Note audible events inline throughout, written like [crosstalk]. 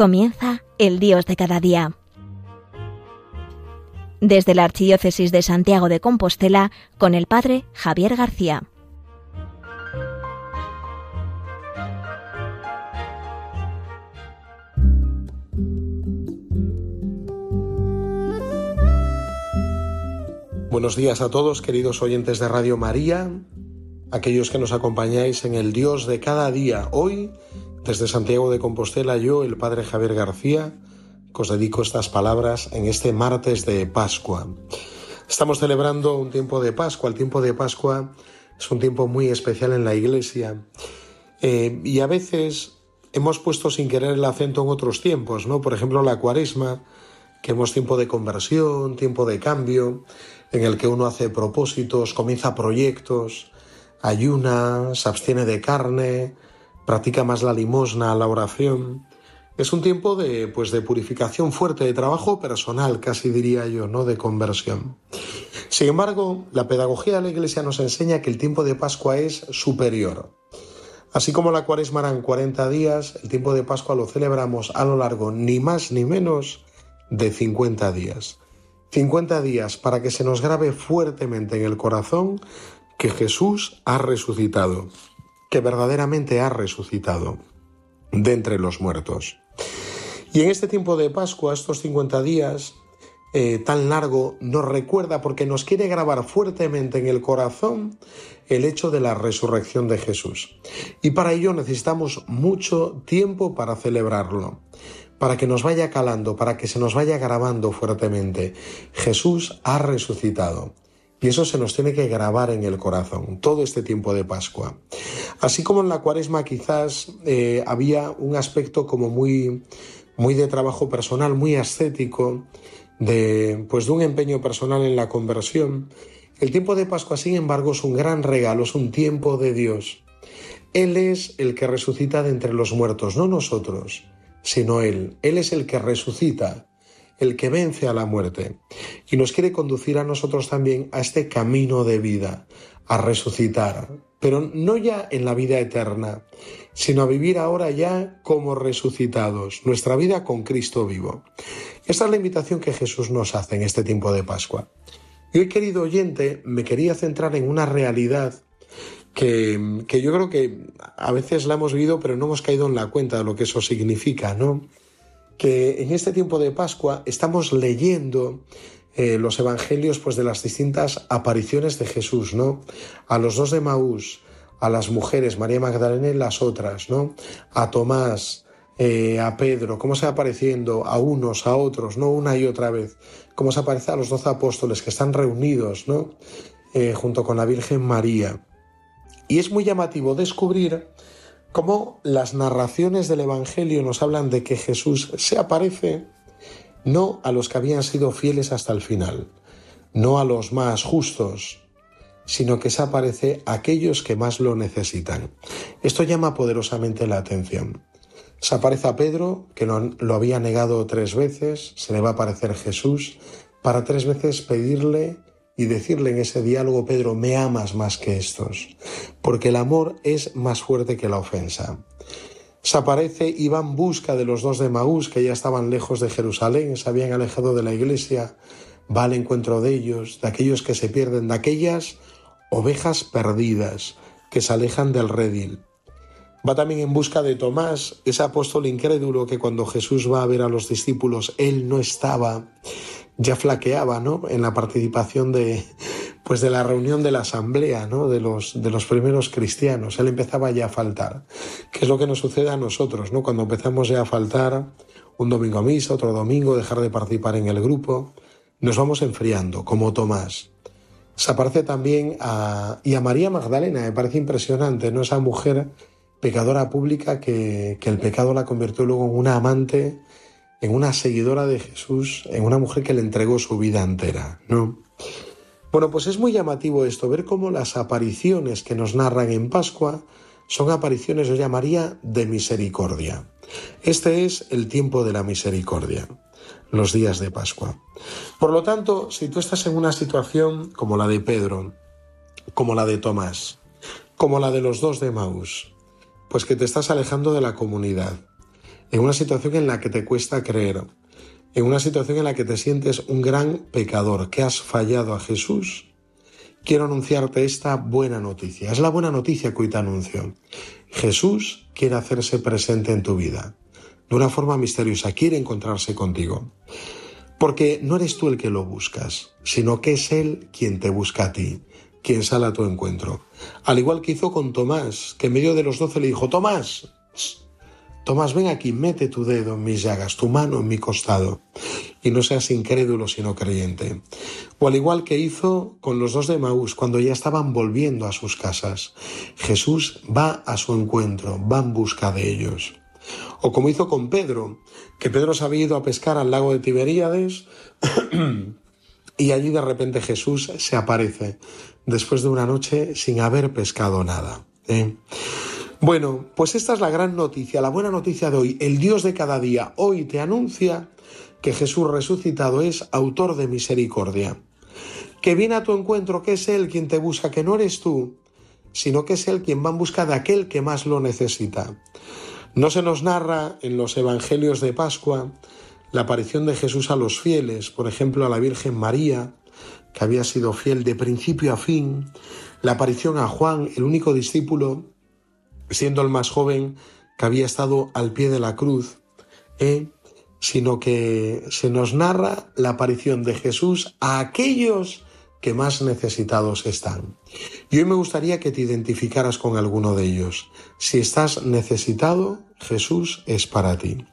Comienza el Dios de cada día. Desde la Archidiócesis de Santiago de Compostela, con el Padre Javier García. Buenos días a todos, queridos oyentes de Radio María, aquellos que nos acompañáis en el Dios de cada día. Hoy, desde Santiago de Compostela, yo, el Padre Javier García, os dedico estas palabras en este martes de Pascua. Estamos celebrando un tiempo de Pascua. El tiempo de Pascua es un tiempo muy especial en la Iglesia. Eh, y a veces hemos puesto sin querer el acento en otros tiempos, ¿no? Por ejemplo, la cuaresma, que hemos tiempo de conversión, tiempo de cambio en el que uno hace propósitos, comienza proyectos, ayuna, se abstiene de carne, practica más la limosna, la oración. Es un tiempo de, pues, de purificación fuerte, de trabajo personal, casi diría yo, ¿no? De conversión. Sin embargo, la pedagogía de la Iglesia nos enseña que el tiempo de Pascua es superior. Así como la cuaresma eran 40 días, el tiempo de Pascua lo celebramos a lo largo ni más ni menos de 50 días. 50 días para que se nos grabe fuertemente en el corazón que Jesús ha resucitado, que verdaderamente ha resucitado de entre los muertos. Y en este tiempo de Pascua, estos 50 días eh, tan largo, nos recuerda porque nos quiere grabar fuertemente en el corazón el hecho de la resurrección de Jesús. Y para ello necesitamos mucho tiempo para celebrarlo para que nos vaya calando, para que se nos vaya grabando fuertemente. Jesús ha resucitado. Y eso se nos tiene que grabar en el corazón, todo este tiempo de Pascua. Así como en la cuaresma quizás eh, había un aspecto como muy, muy de trabajo personal, muy ascético, de, pues de un empeño personal en la conversión, el tiempo de Pascua, sin embargo, es un gran regalo, es un tiempo de Dios. Él es el que resucita de entre los muertos, no nosotros sino Él. Él es el que resucita, el que vence a la muerte y nos quiere conducir a nosotros también a este camino de vida, a resucitar, pero no ya en la vida eterna, sino a vivir ahora ya como resucitados, nuestra vida con Cristo vivo. Esta es la invitación que Jesús nos hace en este tiempo de Pascua. Y hoy, querido oyente, me quería centrar en una realidad que, yo creo que a veces la hemos vivido pero no hemos caído en la cuenta de lo que eso significa, ¿no? Que en este tiempo de Pascua estamos leyendo eh, los evangelios pues de las distintas apariciones de Jesús, ¿no? A los dos de Maús, a las mujeres, María Magdalena y las otras, ¿no? A Tomás, eh, a Pedro, cómo se va apareciendo a unos, a otros, ¿no? Una y otra vez, cómo se aparece a los doce apóstoles que están reunidos, ¿no? Eh, junto con la Virgen María. Y es muy llamativo descubrir cómo las narraciones del Evangelio nos hablan de que Jesús se aparece no a los que habían sido fieles hasta el final, no a los más justos, sino que se aparece a aquellos que más lo necesitan. Esto llama poderosamente la atención. Se aparece a Pedro, que lo, lo había negado tres veces, se le va a aparecer Jesús, para tres veces pedirle y decirle en ese diálogo, Pedro, me amas más que estos, porque el amor es más fuerte que la ofensa. Se aparece y va en busca de los dos de Maús, que ya estaban lejos de Jerusalén, se habían alejado de la iglesia, va al encuentro de ellos, de aquellos que se pierden, de aquellas ovejas perdidas que se alejan del redil. Va también en busca de Tomás, ese apóstol incrédulo que cuando Jesús va a ver a los discípulos, él no estaba ya flaqueaba, ¿no? En la participación de, pues de la reunión de la asamblea, ¿no? De los, de los primeros cristianos. Él empezaba ya a faltar. ¿Qué es lo que nos sucede a nosotros, ¿no? Cuando empezamos ya a faltar un domingo a misa, otro domingo, dejar de participar en el grupo, nos vamos enfriando, como Tomás. Se aparece también a, y a María Magdalena, me parece impresionante, ¿no? Esa mujer pecadora pública que, que el pecado la convirtió luego en una amante en una seguidora de Jesús, en una mujer que le entregó su vida entera, ¿no? Bueno, pues es muy llamativo esto, ver cómo las apariciones que nos narran en Pascua son apariciones, yo llamaría, de misericordia. Este es el tiempo de la misericordia, los días de Pascua. Por lo tanto, si tú estás en una situación como la de Pedro, como la de Tomás, como la de los dos de Maús, pues que te estás alejando de la comunidad, en una situación en la que te cuesta creer, en una situación en la que te sientes un gran pecador, que has fallado a Jesús, quiero anunciarte esta buena noticia. Es la buena noticia que hoy te anuncio. Jesús quiere hacerse presente en tu vida. De una forma misteriosa, quiere encontrarse contigo. Porque no eres tú el que lo buscas, sino que es Él quien te busca a ti, quien sale a tu encuentro. Al igual que hizo con Tomás, que en medio de los doce le dijo, Tomás, Tomás, ven aquí, mete tu dedo en mis llagas, tu mano en mi costado, y no seas incrédulo sino creyente. O al igual que hizo con los dos de Maús cuando ya estaban volviendo a sus casas. Jesús va a su encuentro, va en busca de ellos. O como hizo con Pedro, que Pedro se había ido a pescar al lago de Tiberíades [clears throat] y allí de repente Jesús se aparece después de una noche sin haber pescado nada. ¿eh? Bueno, pues esta es la gran noticia, la buena noticia de hoy. El Dios de cada día hoy te anuncia que Jesús resucitado es autor de misericordia, que viene a tu encuentro, que es Él quien te busca, que no eres tú, sino que es Él quien va en busca de aquel que más lo necesita. No se nos narra en los Evangelios de Pascua la aparición de Jesús a los fieles, por ejemplo a la Virgen María, que había sido fiel de principio a fin, la aparición a Juan, el único discípulo siendo el más joven que había estado al pie de la cruz, ¿eh? sino que se nos narra la aparición de Jesús a aquellos que más necesitados están. Y hoy me gustaría que te identificaras con alguno de ellos. Si estás necesitado, Jesús es para ti.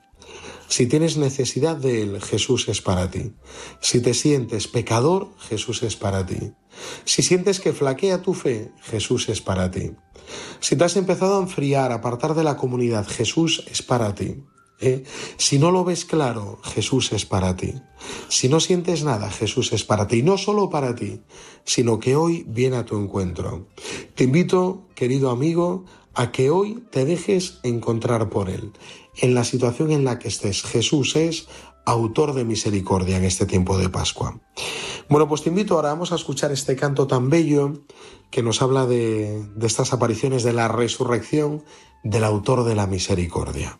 Si tienes necesidad de Él, Jesús es para ti. Si te sientes pecador, Jesús es para ti. Si sientes que flaquea tu fe, Jesús es para ti. Si te has empezado a enfriar, apartar de la comunidad, Jesús es para ti. ¿eh? Si no lo ves claro, Jesús es para ti. Si no sientes nada, Jesús es para ti. No solo para ti, sino que hoy viene a tu encuentro. Te invito, querido amigo, a que hoy te dejes encontrar por Él. En la situación en la que estés, Jesús es autor de misericordia en este tiempo de Pascua. Bueno, pues te invito ahora, vamos a escuchar este canto tan bello que nos habla de, de estas apariciones de la resurrección del autor de la misericordia.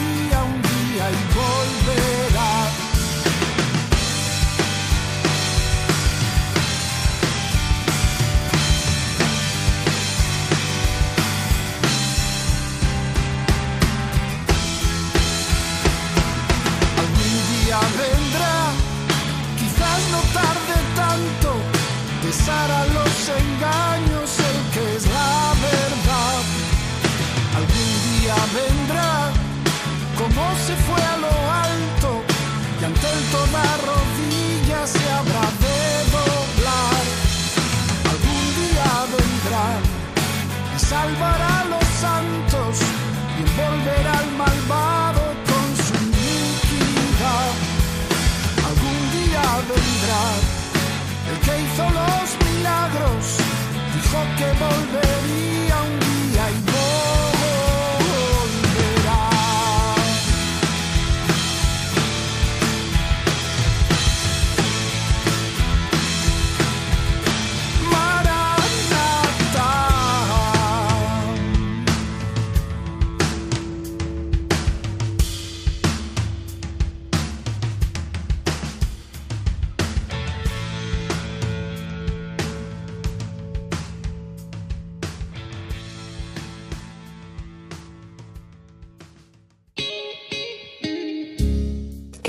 es la verdad. Algún que volver.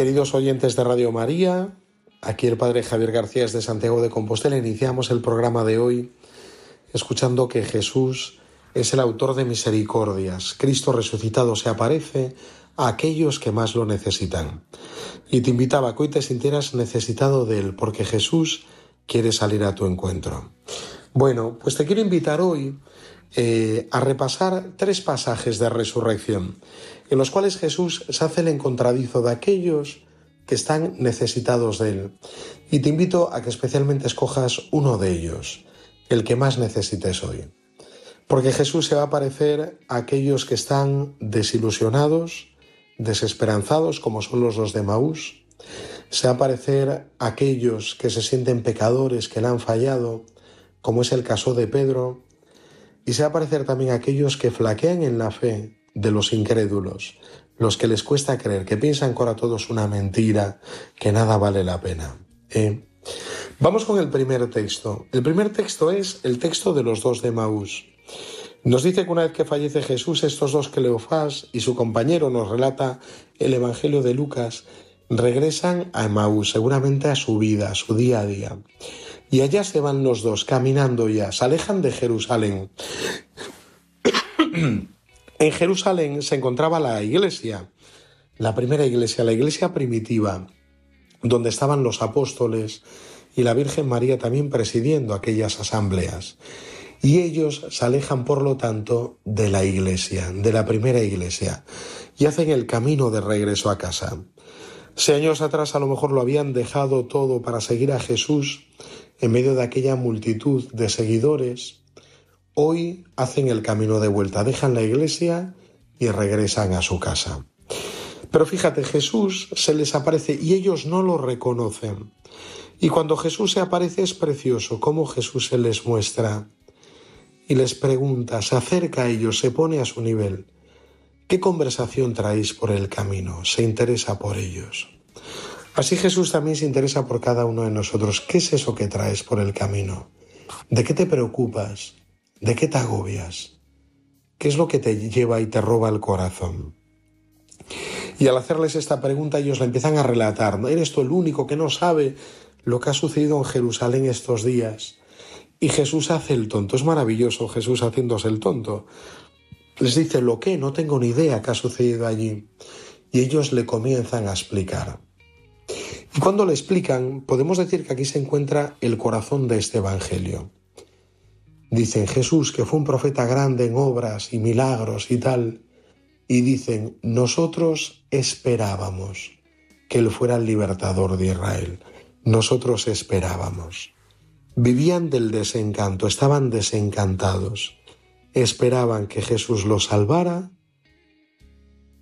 Queridos oyentes de Radio María, aquí el Padre Javier García es de Santiago de Compostela. Iniciamos el programa de hoy escuchando que Jesús es el autor de misericordias. Cristo resucitado se aparece a aquellos que más lo necesitan. Y te invitaba a que hoy te sintieras necesitado de Él, porque Jesús quiere salir a tu encuentro. Bueno, pues te quiero invitar hoy eh, a repasar tres pasajes de resurrección, en los cuales Jesús se hace el encontradizo de aquellos que están necesitados de Él. Y te invito a que especialmente escojas uno de ellos, el que más necesites hoy. Porque Jesús se va a parecer a aquellos que están desilusionados, desesperanzados, como son los de Maús. Se va a parecer a aquellos que se sienten pecadores, que le han fallado, como es el caso de Pedro, y se va a parecer también a aquellos que flaquean en la fe de los incrédulos, los que les cuesta creer, que piensan que ahora todo es una mentira, que nada vale la pena. ¿eh? Vamos con el primer texto. El primer texto es el texto de los dos de Maús. Nos dice que una vez que fallece Jesús, estos dos Cleofás y su compañero, nos relata el Evangelio de Lucas, regresan a Maús, seguramente a su vida, a su día a día. Y allá se van los dos, caminando ya, se alejan de Jerusalén. [coughs] en Jerusalén se encontraba la iglesia, la primera iglesia, la iglesia primitiva, donde estaban los apóstoles y la Virgen María también presidiendo aquellas asambleas. Y ellos se alejan, por lo tanto, de la iglesia, de la primera iglesia, y hacen el camino de regreso a casa. Si años atrás a lo mejor lo habían dejado todo para seguir a Jesús, en medio de aquella multitud de seguidores, hoy hacen el camino de vuelta, dejan la iglesia y regresan a su casa. Pero fíjate, Jesús se les aparece y ellos no lo reconocen. Y cuando Jesús se aparece es precioso cómo Jesús se les muestra y les pregunta, se acerca a ellos, se pone a su nivel. ¿Qué conversación traéis por el camino? Se interesa por ellos. Así Jesús también se interesa por cada uno de nosotros. ¿Qué es eso que traes por el camino? ¿De qué te preocupas? ¿De qué te agobias? ¿Qué es lo que te lleva y te roba el corazón? Y al hacerles esta pregunta ellos le empiezan a relatar, ¿no eres tú el único que no sabe lo que ha sucedido en Jerusalén estos días? Y Jesús hace el tonto, es maravilloso Jesús haciéndose el tonto. Les dice, ¿lo qué? No tengo ni idea qué ha sucedido allí. Y ellos le comienzan a explicar. Y cuando le explican, podemos decir que aquí se encuentra el corazón de este Evangelio. Dicen Jesús que fue un profeta grande en obras y milagros y tal, y dicen, nosotros esperábamos que Él fuera el libertador de Israel. Nosotros esperábamos. Vivían del desencanto, estaban desencantados. Esperaban que Jesús los salvara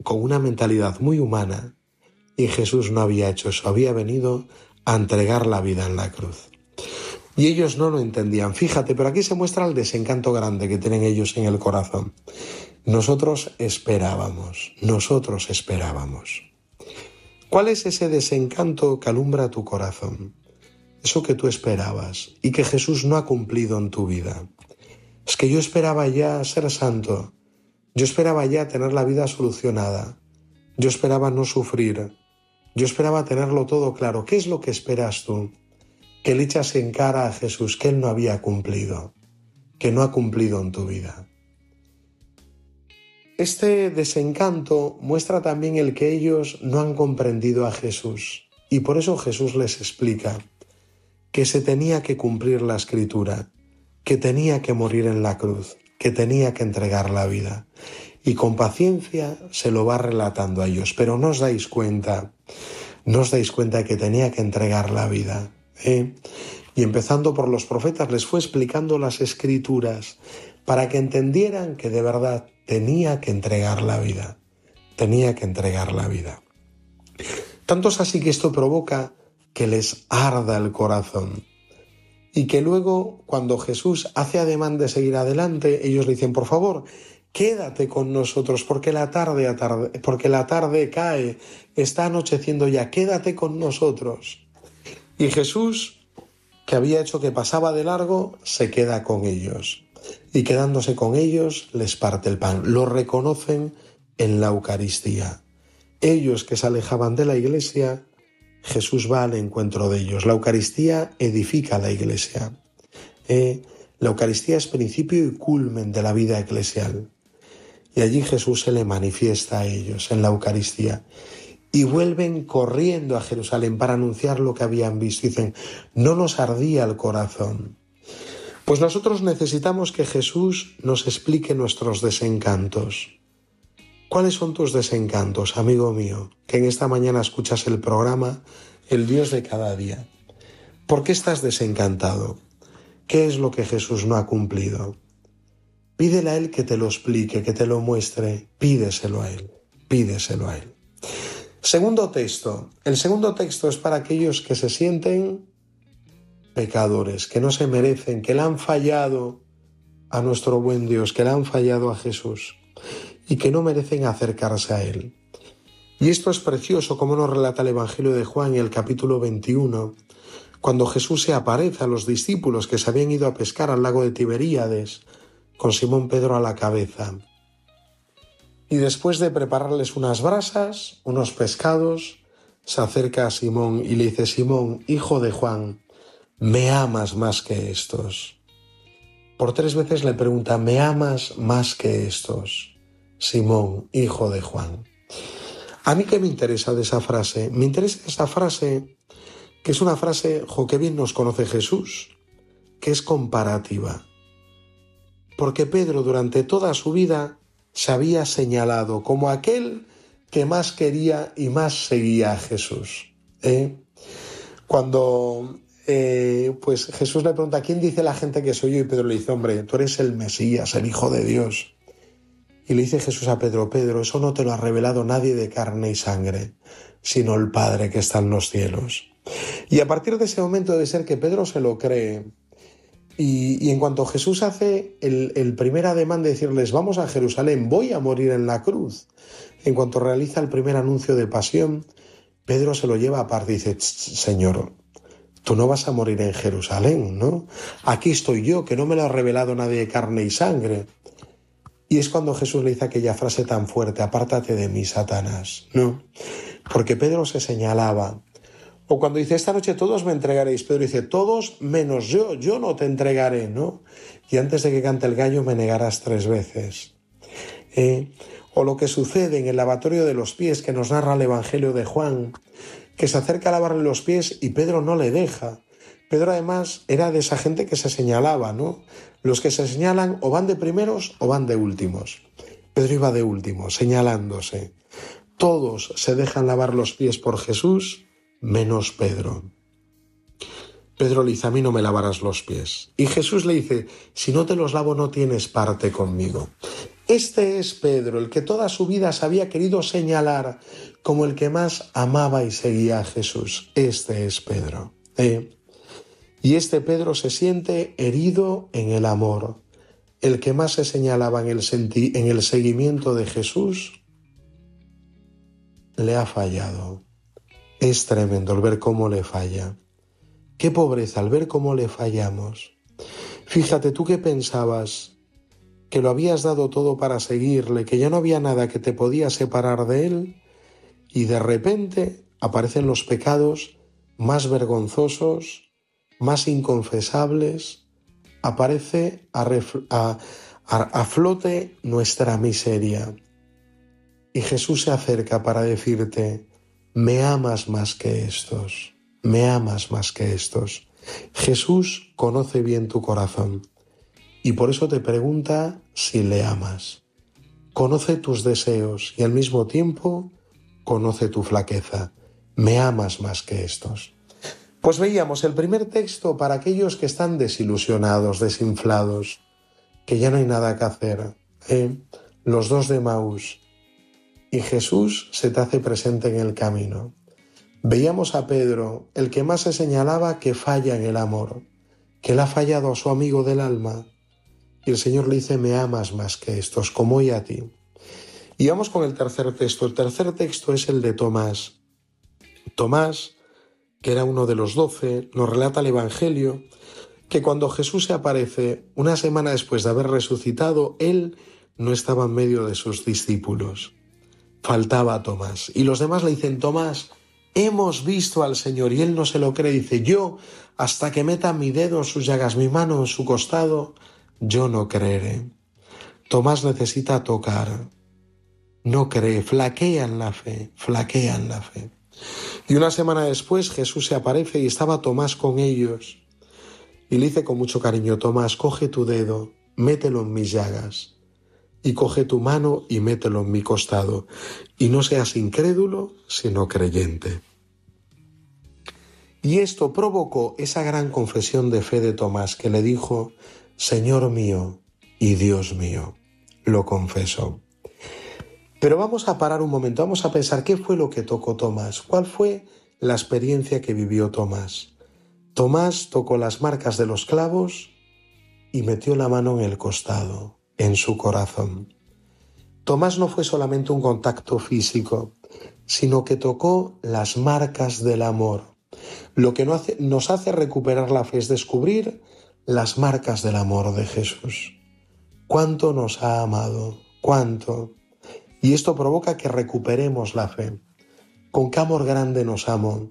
con una mentalidad muy humana y Jesús no había hecho eso, había venido a entregar la vida en la cruz. Y ellos no lo entendían. Fíjate, pero aquí se muestra el desencanto grande que tienen ellos en el corazón. Nosotros esperábamos, nosotros esperábamos. ¿Cuál es ese desencanto que alumbra tu corazón? Eso que tú esperabas y que Jesús no ha cumplido en tu vida. Es que yo esperaba ya ser santo, yo esperaba ya tener la vida solucionada, yo esperaba no sufrir, yo esperaba tenerlo todo claro. ¿Qué es lo que esperas tú? Que le echas en cara a Jesús que Él no había cumplido, que no ha cumplido en tu vida. Este desencanto muestra también el que ellos no han comprendido a Jesús y por eso Jesús les explica que se tenía que cumplir la escritura, que tenía que morir en la cruz, que tenía que entregar la vida y con paciencia se lo va relatando a ellos, pero no os dais cuenta, no os dais cuenta que tenía que entregar la vida. ¿Eh? y empezando por los profetas les fue explicando las escrituras para que entendieran que de verdad tenía que entregar la vida, tenía que entregar la vida. Tanto es así que esto provoca que les arda el corazón y que luego cuando Jesús hace ademán de seguir adelante, ellos le dicen, por favor, quédate con nosotros porque la tarde, porque la tarde cae, está anocheciendo ya, quédate con nosotros. Y Jesús, que había hecho que pasaba de largo, se queda con ellos. Y quedándose con ellos, les parte el pan. Lo reconocen en la Eucaristía. Ellos que se alejaban de la iglesia, Jesús va al encuentro de ellos. La Eucaristía edifica la iglesia. Eh, la Eucaristía es principio y culmen de la vida eclesial. Y allí Jesús se le manifiesta a ellos en la Eucaristía. Y vuelven corriendo a Jerusalén para anunciar lo que habían visto. Dicen, no nos ardía el corazón. Pues nosotros necesitamos que Jesús nos explique nuestros desencantos. ¿Cuáles son tus desencantos, amigo mío, que en esta mañana escuchas el programa El Dios de cada día? ¿Por qué estás desencantado? ¿Qué es lo que Jesús no ha cumplido? Pídele a Él que te lo explique, que te lo muestre. Pídeselo a Él, pídeselo a Él. Segundo texto. El segundo texto es para aquellos que se sienten pecadores, que no se merecen, que le han fallado a nuestro buen Dios, que le han fallado a Jesús y que no merecen acercarse a Él. Y esto es precioso como nos relata el Evangelio de Juan en el capítulo 21, cuando Jesús se aparece a los discípulos que se habían ido a pescar al lago de Tiberíades, con Simón Pedro a la cabeza. Y después de prepararles unas brasas, unos pescados, se acerca a Simón y le dice, Simón, hijo de Juan, ¿me amas más que estos? Por tres veces le pregunta, ¿me amas más que estos? Simón, hijo de Juan. A mí qué me interesa de esa frase? Me interesa esa frase que es una frase, jo, que bien nos conoce Jesús, que es comparativa. Porque Pedro durante toda su vida se había señalado como aquel que más quería y más seguía a Jesús. ¿eh? Cuando eh, pues Jesús le pregunta, ¿quién dice la gente que soy yo? Y Pedro le dice, hombre, tú eres el Mesías, el Hijo de Dios. Y le dice Jesús a Pedro, Pedro, eso no te lo ha revelado nadie de carne y sangre, sino el Padre que está en los cielos. Y a partir de ese momento debe ser que Pedro se lo cree. Y, en cuanto Jesús hace el, primer ademán de decirles, vamos a Jerusalén, voy a morir en la cruz, en cuanto realiza el primer anuncio de pasión, Pedro se lo lleva aparte y dice, Señor, tú no vas a morir en Jerusalén, ¿no? Aquí estoy yo, que no me lo ha revelado nadie de carne y sangre. Y es cuando Jesús le dice aquella frase tan fuerte, apártate de mí, Satanás, ¿no? Porque Pedro se señalaba. O cuando dice, esta noche todos me entregaréis, Pedro dice, todos menos yo, yo no te entregaré, ¿no? Y antes de que cante el gallo me negarás tres veces. ¿Eh? O lo que sucede en el lavatorio de los pies que nos narra el Evangelio de Juan, que se acerca a lavarle los pies y Pedro no le deja. Pedro además era de esa gente que se señalaba, ¿no? Los que se señalan o van de primeros o van de últimos. Pedro iba de último, señalándose. Todos se dejan lavar los pies por Jesús, menos Pedro. Pedro le dice, a mí no me lavarás los pies. Y Jesús le dice, si no te los lavo no tienes parte conmigo. Este es Pedro, el que toda su vida se había querido señalar como el que más amaba y seguía a Jesús. Este es Pedro. ¿Eh? Y este Pedro se siente herido en el amor. El que más se señalaba en el, en el seguimiento de Jesús le ha fallado. Es tremendo el ver cómo le falla. Qué pobreza al ver cómo le fallamos. Fíjate tú que pensabas que lo habías dado todo para seguirle, que ya no había nada que te podía separar de él, y de repente aparecen los pecados más vergonzosos, más inconfesables, aparece a, flote nuestra miseria. Y Jesús se acerca para decirte, me amas más que estos, me amas más que estos. Jesús conoce bien tu corazón y por eso te pregunta si le amas. Conoce tus deseos y al mismo tiempo conoce tu flaqueza. Me amas más que estos. Pues veíamos el primer texto para aquellos que están desilusionados, desinflados, que ya no hay nada que hacer. ¿eh? Los dos de Maús. Y Jesús se te hace presente en el camino. Veíamos a Pedro, el que más se señalaba que falla en el amor, que le ha fallado a su amigo del alma. Y el Señor le dice, me amas más que estos, como hoy a ti. Y vamos con el tercer texto. El tercer texto es el de Tomás. Tomás, que era uno de los doce, nos relata el Evangelio que cuando Jesús se aparece una semana después de haber resucitado, él no estaba en medio de sus discípulos. Faltaba Tomás. Y los demás le dicen, Tomás, hemos visto al Señor. Y él no se lo cree. Dice, yo, hasta que meta mi dedo en sus llagas, mi mano en su costado, yo no creeré. Tomás necesita tocar no cree, flaquea en la fe, flaquea en la fe. Y una semana después Jesús se aparece y estaba Tomás con ellos. Y le dice con mucho cariño, Tomás, coge tu dedo, mételo en mis llagas, y coge tu mano y mételo en mi costado, y no seas incrédulo, sino creyente. Y esto provocó esa gran confesión de fe de Tomás que le dijo, Señor mío y Dios mío, lo confesó. Pero vamos a parar un momento, vamos a pensar qué fue lo que tocó Tomás, cuál fue la experiencia que vivió Tomás. Tomás tocó las marcas de los clavos y metió la mano en el costado, en su corazón. Tomás no fue solamente un contacto físico, sino que tocó las marcas del amor. Lo que nos hace recuperar la fe es descubrir las marcas del amor de Jesús. ¿Cuánto nos ha amado? ¿Cuánto? Y esto provoca que recuperemos la fe. Con qué amor grande nos amo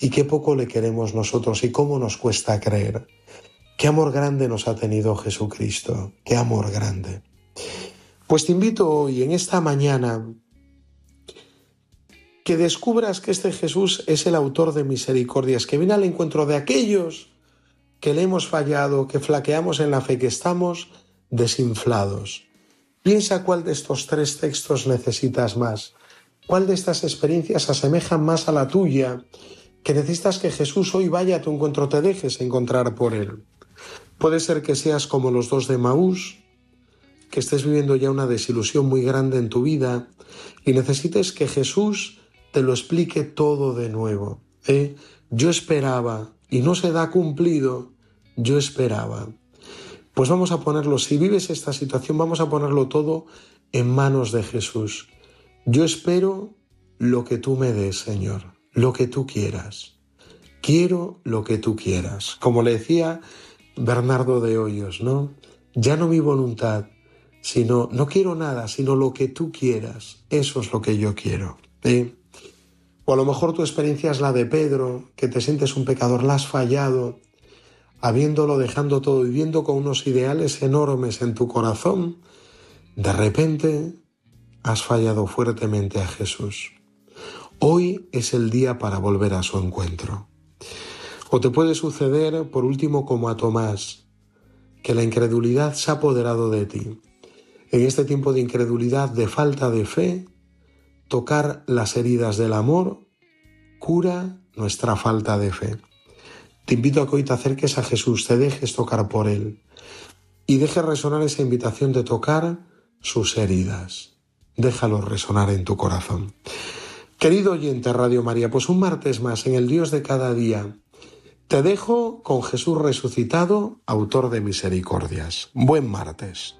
y qué poco le queremos nosotros y cómo nos cuesta creer. Qué amor grande nos ha tenido Jesucristo, qué amor grande. Pues te invito hoy, en esta mañana, que descubras que este Jesús es el autor de misericordias, que viene al encuentro de aquellos que le hemos fallado, que flaqueamos en la fe, que estamos desinflados. Piensa cuál de estos tres textos necesitas más. ¿Cuál de estas experiencias asemeja más a la tuya? Que necesitas que Jesús hoy vaya a tu encuentro, te dejes encontrar por Él. Puede ser que seas como los dos de Maús, que estés viviendo ya una desilusión muy grande en tu vida y necesites que Jesús te lo explique todo de nuevo. ¿eh? Yo esperaba y no se da cumplido, yo esperaba. Pues vamos a ponerlo, si vives esta situación, vamos a ponerlo todo en manos de Jesús. Yo espero lo que tú me des, Señor, lo que tú quieras. Quiero lo que tú quieras. Como le decía Bernardo de Hoyos, ¿no? Ya no mi voluntad, sino no quiero nada, sino lo que tú quieras. Eso es lo que yo quiero. ¿eh? O a lo mejor tu experiencia es la de Pedro, que te sientes un pecador, la has fallado, habiéndolo dejando todo, viviendo con unos ideales enormes en tu corazón, de repente has fallado fuertemente a Jesús. Hoy es el día para volver a su encuentro. O te puede suceder, por último, como a Tomás, que la incredulidad se ha apoderado de ti. En este tiempo de incredulidad, de falta de fe, tocar las heridas del amor cura nuestra falta de fe. Te invito a que hoy te acerques a Jesús, te dejes tocar por Él y dejes resonar esa invitación de tocar sus heridas. Déjalo resonar en tu corazón. Querido oyente Radio María, pues un martes más en el Dios de cada día. Te dejo con Jesús resucitado, autor de misericordias. Buen martes.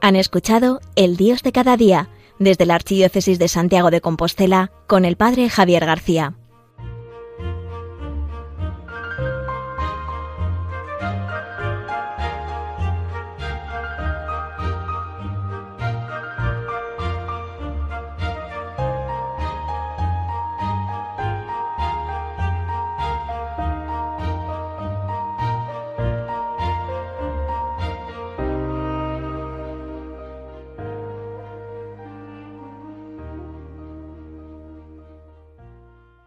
Han escuchado El Dios de cada día desde la Archidiócesis de Santiago de Compostela con el Padre Javier García.